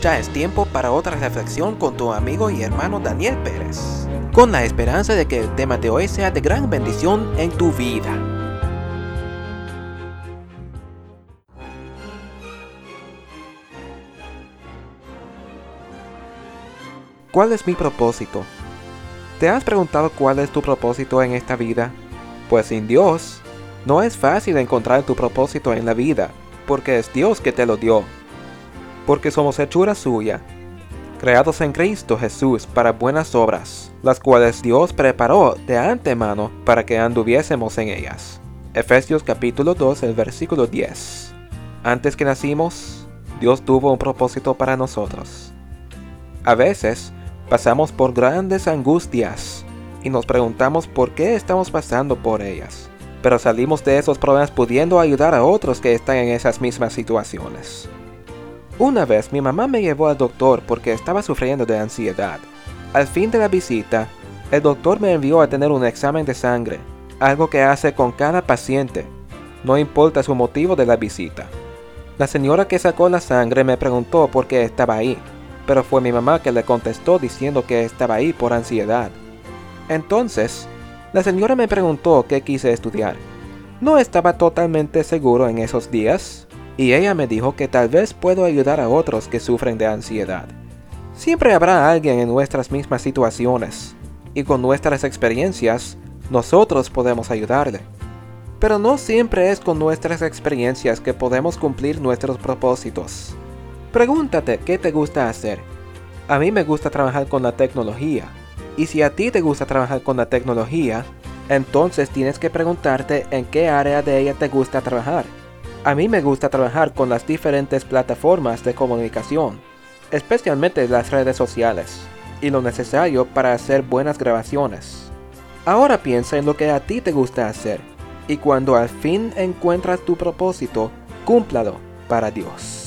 Ya es tiempo para otra reflexión con tu amigo y hermano Daniel Pérez, con la esperanza de que el tema de hoy sea de gran bendición en tu vida. ¿Cuál es mi propósito? ¿Te has preguntado cuál es tu propósito en esta vida? Pues sin Dios, no es fácil encontrar tu propósito en la vida, porque es Dios que te lo dio porque somos hechura suya, creados en Cristo Jesús para buenas obras, las cuales Dios preparó de antemano para que anduviésemos en ellas. Efesios capítulo 2, el versículo 10. Antes que nacimos, Dios tuvo un propósito para nosotros. A veces, pasamos por grandes angustias y nos preguntamos por qué estamos pasando por ellas. Pero salimos de esos problemas pudiendo ayudar a otros que están en esas mismas situaciones. Una vez mi mamá me llevó al doctor porque estaba sufriendo de ansiedad. Al fin de la visita, el doctor me envió a tener un examen de sangre, algo que hace con cada paciente, no importa su motivo de la visita. La señora que sacó la sangre me preguntó por qué estaba ahí, pero fue mi mamá que le contestó diciendo que estaba ahí por ansiedad. Entonces, la señora me preguntó qué quise estudiar. No estaba totalmente seguro en esos días, y ella me dijo que tal vez puedo ayudar a otros que sufren de ansiedad. Siempre habrá alguien en nuestras mismas situaciones, y con nuestras experiencias, nosotros podemos ayudarle. Pero no siempre es con nuestras experiencias que podemos cumplir nuestros propósitos. Pregúntate qué te gusta hacer. A mí me gusta trabajar con la tecnología. Y si a ti te gusta trabajar con la tecnología, entonces tienes que preguntarte en qué área de ella te gusta trabajar. A mí me gusta trabajar con las diferentes plataformas de comunicación, especialmente las redes sociales, y lo necesario para hacer buenas grabaciones. Ahora piensa en lo que a ti te gusta hacer, y cuando al fin encuentras tu propósito, cúmplalo para Dios.